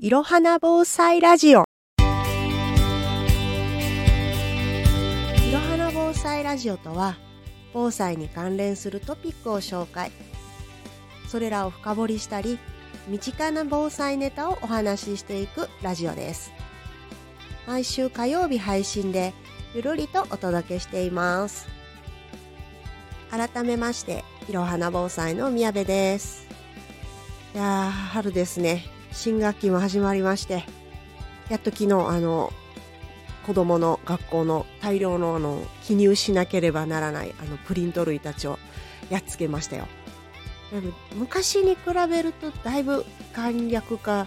いろはな防災ラジオ。いろはな防災ラジオとは、防災に関連するトピックを紹介。それらを深掘りしたり、身近な防災ネタをお話ししていくラジオです。毎週火曜日配信で、ゆるりとお届けしています。改めまして、いろはな防災の宮部です。いやー、春ですね。新学期も始まりまして、やっと昨日、あの、子供の学校の大量のあの記入しなければならないあのプリント類たちをやっつけましたよ。昔に比べるとだいぶ簡略化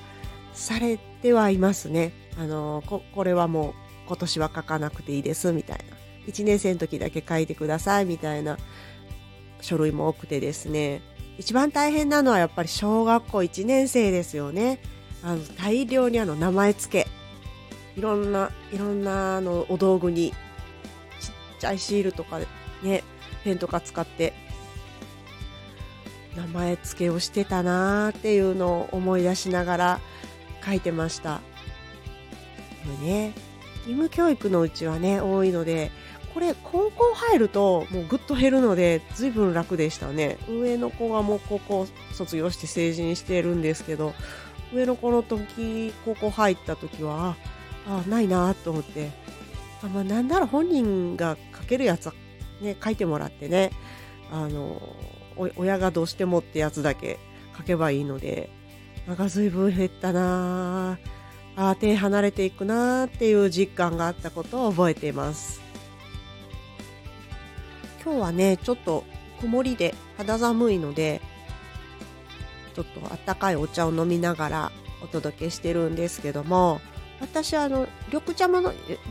されてはいますね。あのここれはもう今年は書かなくていいですみたいな。1年生の時だけ書いてくださいみたいな書類も多くてですね。一番大変なのはやっぱり小学校1年生ですよね。あの大量にあの名前付け。いろんな、いろんなあのお道具にちっちゃいシールとかね、ペンとか使って名前付けをしてたなーっていうのを思い出しながら書いてました。でもね、義務教育のうちはね、多いので、これ高校入るともうぐっと減るので随分楽でしたね。上の子がもう高校卒業して成人してるんですけど上の子の時高校入った時はあないなと思ってあ、まあ、なんなら本人が書けるやつはね書いてもらってねあの親がどうしてもってやつだけ書けばいいのでなんか随分減ったなあ手離れていくなっていう実感があったことを覚えています。今日はね、ちょっと曇りで肌寒いので、ちょっとあったかいお茶を飲みながらお届けしてるんですけども、私あの、緑茶も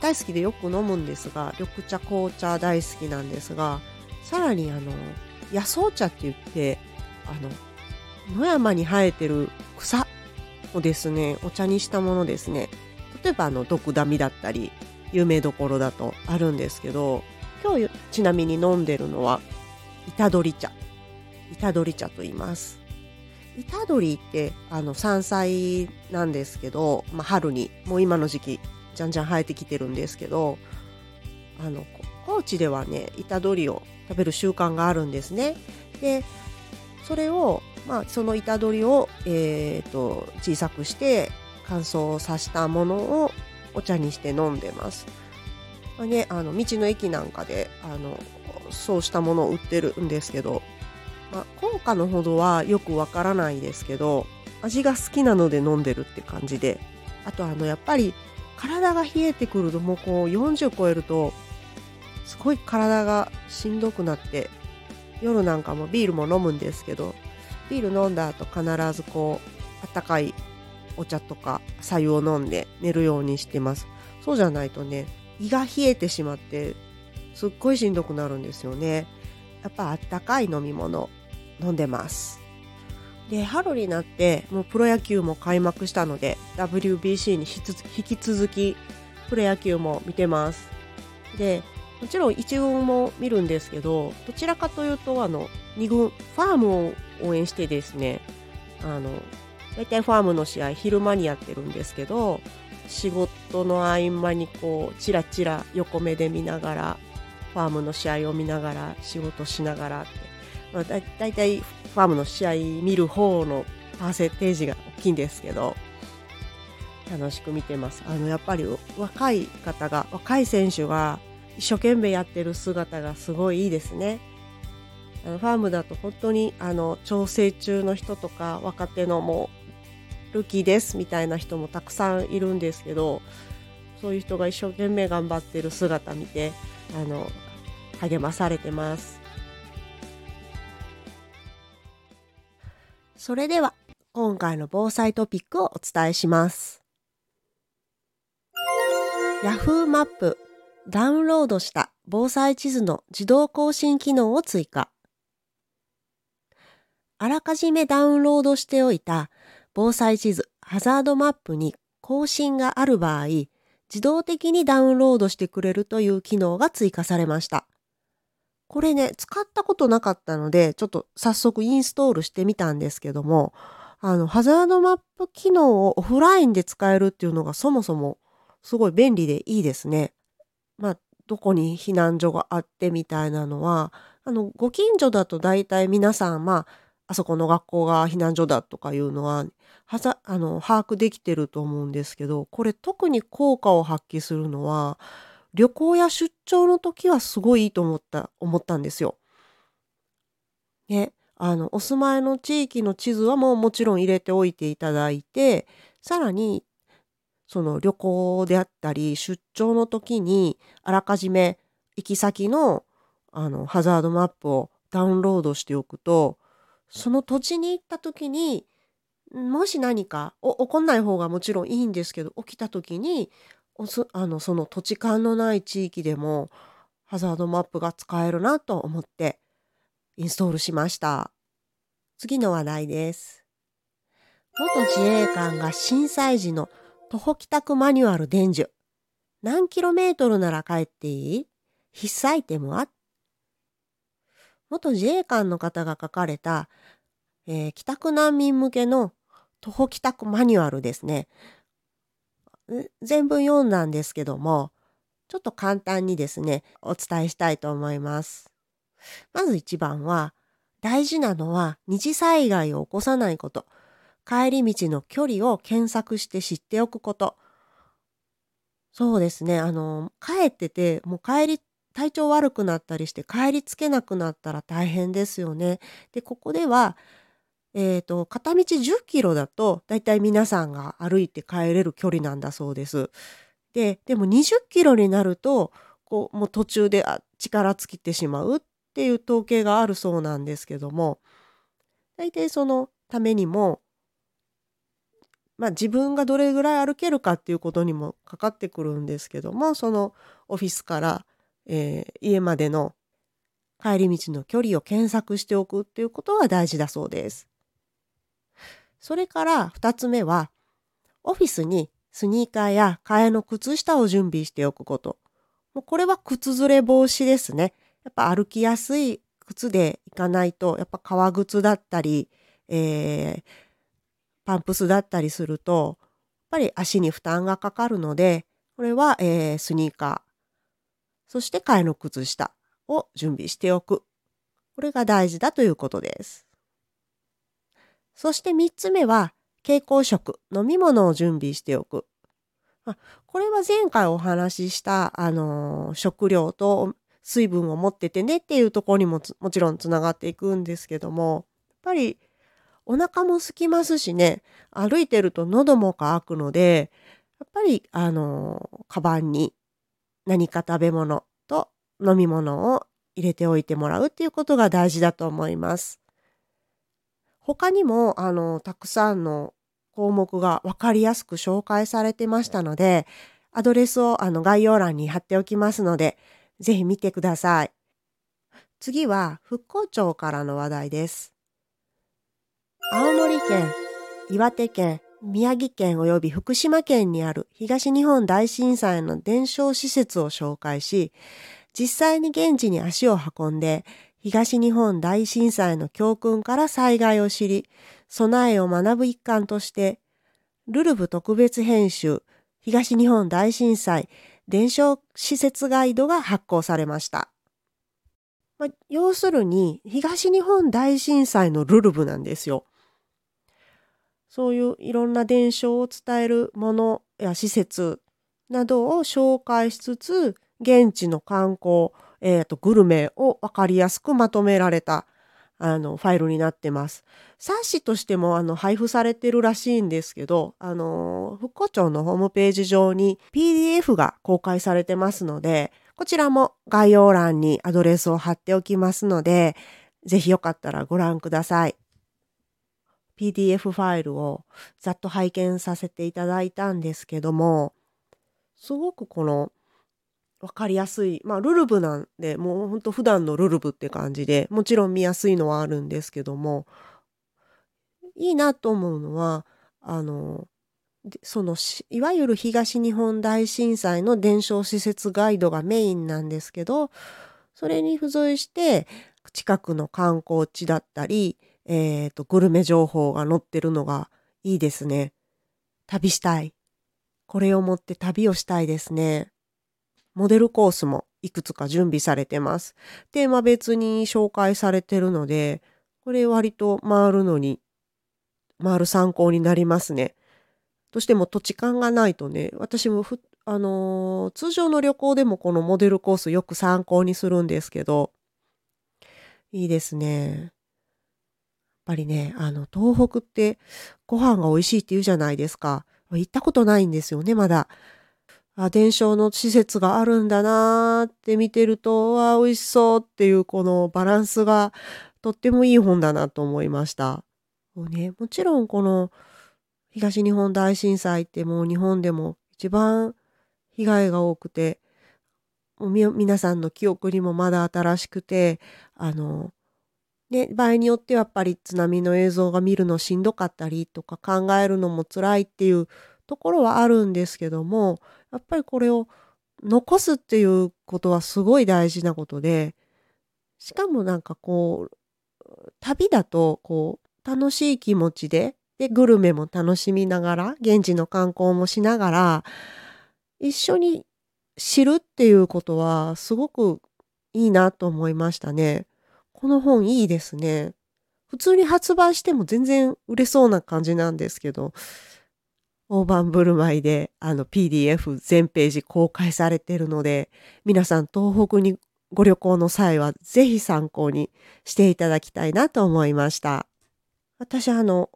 大好きでよく飲むんですが、緑茶、紅茶大好きなんですが、さらにあの、野草茶って言って、あの、野山に生えてる草をですね、お茶にしたものですね。例えばあの、毒ダミだったり、有名どころだとあるんですけど、今日ちなみに飲んでるのは、板取茶。板取茶と言います。板取ってあの山菜なんですけど、まあ、春にもう今の時期じゃんじゃん生えてきてるんですけどあの高知ではね板取を食べる習慣があるんですねでそれを、まあ、その板取を、えーと小さくして乾燥させたものをお茶にして飲んでますね、あの道の駅なんかであのそうしたものを売ってるんですけど、まあ、効果のほどはよくわからないですけど味が好きなので飲んでるって感じであとあのやっぱり体が冷えてくるともうこう40超えるとすごい体がしんどくなって夜なんかもビールも飲むんですけどビール飲んだ後必ずこうあったかいお茶とか白湯を飲んで寝るようにしてます。そうじゃないとね胃が冷えてしまってすっごいしんどくなるんですよね。やっぱあったかい飲み物飲んでます。で春になってもうプロ野球も開幕したので WBC に引き続きプロ野球も見てます。でもちろん1軍も見るんですけどどちらかというとあの2軍ファームを応援してですねあの大体ファームの試合昼間にやってるんですけど仕事の合間にこうチラチラ横目で見ながらファームの試合を見ながら仕事しながらって、まあ、だだいたいファームの試合見る方のパーセンテージが大きいんですけど楽しく見てます。あのやっぱり若い方が若い選手が一生懸命やってる姿がすごいいいですね。あのファームだと本当にあの調整中の人とか若手のもルキーですみたいな人もたくさんいるんですけどそういう人が一生懸命頑張ってる姿見てあの励まされてます。それでは今回の防災トピックをお伝えします。ヤフーマップダウンロードした防災地図の自動更新機能を追加。あらかじめダウンロードしておいた防災地図、ハザードマップに更新がある場合、自動的にダウンロードしてくれるという機能が追加されました。これね、使ったことなかったので、ちょっと早速インストールしてみたんですけども、あの、ハザードマップ機能をオフラインで使えるっていうのがそもそもすごい便利でいいですね。まあ、どこに避難所があってみたいなのは、あの、ご近所だと大体皆さん、まあ、あそこの学校が避難所だとかいうのは、はざあの、把握できてると思うんですけど、これ特に効果を発揮するのは、旅行や出張の時はすごいいいと思った思ったんですよ。ね、あの、お住まいの地域の地図はもうもちろん入れておいていただいて、さらに、その旅行であったり、出張の時に、あらかじめ行き先の、あの、ハザードマップをダウンロードしておくと、その土地に行った時に、もし何か、お起こんない方がもちろんいいんですけど、起きた時に、おすあの、その土地勘のない地域でも、ハザードマップが使えるなと思ってインストールしました。次の話題です。元自衛官が震災時の徒歩帰宅マニュアル伝授。何キロメートルなら帰っていい？必須アイテムは？元自衛官の方が書かれた、えー、帰宅難民向けの徒歩帰宅マニュアルですね。全文読んだんですけども、ちょっと簡単にですね、お伝えしたいと思います。まず一番は、大事なのは二次災害を起こさないこと。帰り道の距離を検索して知っておくこと。そうですね。あの、帰ってて、もう帰り、体調悪くなったりして帰りつけなくなったら大変ですよね。で、ここでは、え、ー、と、片道10キロだと、だいたい皆さんが歩いて帰れる距離なんだそうです。で、でも20キロになると、こう、もう途中で力尽きてしまうっていう統計があるそうなんですけども大体そのためにもまあ自分がどれぐらい歩けるかっていうことにもかかってくるんですけどもそのオフィスから、えー、家までの帰り道の距離を検索しておくっていうことが大事だそうです。それから2つ目はオフィスにスニーカーや替えの靴下を準備しておくこと。もうこれは靴ずれ防止ですね。やっぱ歩きやすい靴で行かないと、やっぱ革靴だったり、えー、パンプスだったりすると、やっぱり足に負担がかかるので、これは、えー、スニーカー、そして替えの靴下を準備しておく。これが大事だということです。そして3つ目は、蛍光食、飲み物を準備しておく。あこれは前回お話しした、あのー、食料と水分を持っててねっていうところにももちろんつながっていくんですけどもやっぱりお腹も空きますしね歩いてると喉も渇くのでやっぱりあのカバンに何か食べ物と飲み物を入れておいてもらうっていうことが大事だと思います。他にもあのたくさんの項目が分かりやすく紹介されてましたのでアドレスをあの概要欄に貼っておきますのでぜひ見てください。次は復興庁からの話題です。青森県、岩手県、宮城県及び福島県にある東日本大震災の伝承施設を紹介し、実際に現地に足を運んで、東日本大震災の教訓から災害を知り、備えを学ぶ一環として、ルルブ特別編集、東日本大震災伝承施設ガイドが発行されました。まあ、要するに東日本大震災のルルブなんですよ。そういういろんな伝承を伝えるものや施設などを紹介しつつ現地の観光、えーとグルメを分かりやすくまとめられたあの、ファイルになってます。冊子としても、あの、配布されてるらしいんですけど、あの、復興庁のホームページ上に PDF が公開されてますので、こちらも概要欄にアドレスを貼っておきますので、ぜひよかったらご覧ください。PDF ファイルをざっと拝見させていただいたんですけども、すごくこの分かりやすい。まあ、ルルブなんで、もうほんと普段のルルブって感じで、もちろん見やすいのはあるんですけども、いいなと思うのは、あの、そのいわゆる東日本大震災の伝承施設ガイドがメインなんですけどそれに付随して近くの観光地だったり、えっ、と、グルメ情報が載ってるのがいいですね。旅したい。これを持って旅をしたいですね。モデルコースもいくつか準備されてます。テーマ別に紹介されてるので、これ割と回るのに、回る参考になりますね。どうしても土地勘がないとね、私もふ、あのー、通常の旅行でもこのモデルコースよく参考にするんですけど、いいですね。やっぱりね、あの、東北ってご飯が美味しいって言うじゃないですか。行ったことないんですよね、まだ。あ、伝承の施設があるんだなーって見てると、わあ、美味しそうっていうこのバランスがとってもいい本だなと思いました。もうね、もちろんこの東日本大震災ってもう日本でも一番被害が多くて、皆さんの記憶にもまだ新しくて、あの、ね、場合によってはやっぱり津波の映像が見るのしんどかったりとか考えるのも辛いっていうところはあるんですけども、やっぱりこれを残すっていうことはすごい大事なことで、しかもなんかこう、旅だとこう、楽しい気持ちで、で、グルメも楽しみながら、現地の観光もしながら、一緒に知るっていうことはすごくいいなと思いましたね。この本いいですね。普通に発売しても全然売れそうな感じなんですけど、大盤振る舞いであの PDF 全ページ公開されてるので、皆さん東北にご旅行の際はぜひ参考にしていただきたいなと思いました。私あの、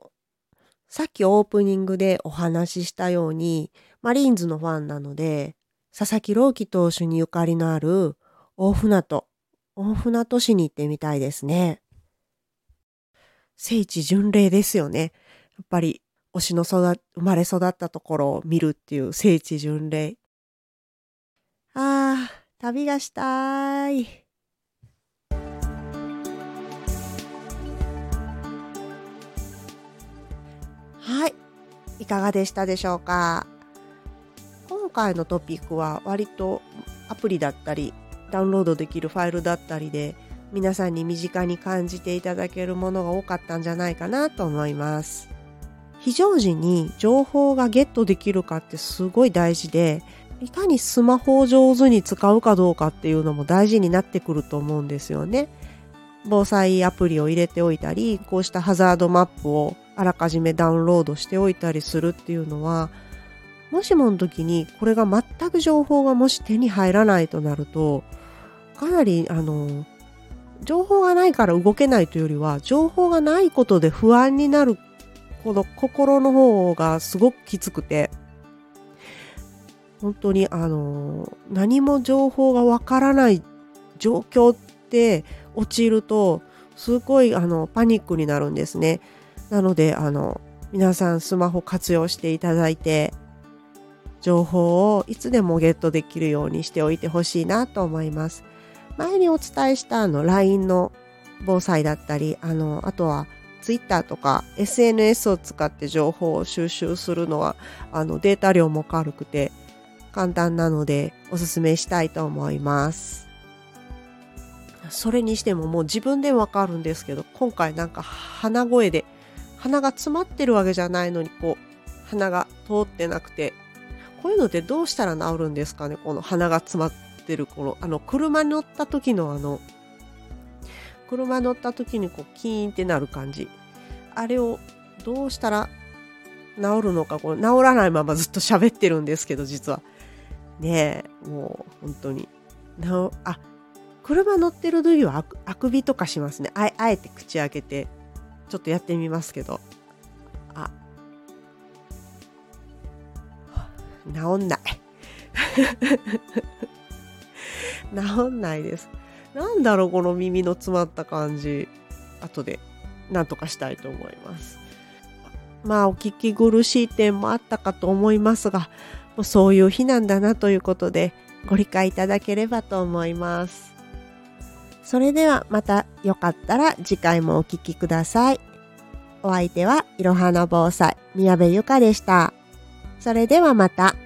さっきオープニングでお話ししたように、マリーンズのファンなので、佐々木朗希投手にゆかりのある大船渡、大船渡市に行ってみたいですね。聖地巡礼ですよね。やっぱり推しの育、生まれ育ったところを見るっていう聖地巡礼。ああ、旅がしたい。はい。いかがでしたでしょうか？今回のトピックは割とアプリだったりダウンロードできるファイルだったりで皆さんに身近に感じていただけるものが多かったんじゃないかなと思います。非常時に情報がゲットできるかってすごい大事でいかにスマホを上手に使うかどうかっていうのも大事になってくると思うんですよね。防災アプリを入れておいたりこうしたハザードマップをあらかじめダウンロードしておいたりするっていうのはもしもの時にこれが全く情報がもし手に入らないとなるとかなりあの情報がないから動けないというよりは情報がないことで不安になるこの心の方がすごくきつくて本当にあの何も情報がわからない状況って陥るとすごいあのパニックになるんですね。なので、あの、皆さんスマホ活用していただいて、情報をいつでもゲットできるようにしておいてほしいなと思います。前にお伝えしたあの LINE の防災だったり、あの、あとは Twitter とか SNS を使って情報を収集するのはあのデータ量も軽くて簡単なのでおすすめしたいと思います。それにしてももう自分でわかるんですけど今回なんか鼻声で鼻が詰まってるわけじゃないのにこう鼻が通ってなくてこういうのってどうしたら治るんですかねこの鼻が詰まってるこのあの車乗った時のあの車乗った時にこうキーンってなる感じあれをどうしたら治るのかこれ治らないままずっと喋ってるんですけど実はねえもう本当になあ車乗ってる時はあくびとかしますねあえて口開けてちょっとやってみますけど。あ。治んない。治んないです。なんだろう、この耳の詰まった感じ。後で、なんとかしたいと思います。まあ、お聞き苦しい点もあったかと思いますが、もうそういう日なんだなということで、ご理解いただければと思います。それではまたよかったら次回もお聴きください。お相手はいろはな防災宮部ゆかでした。それではまた。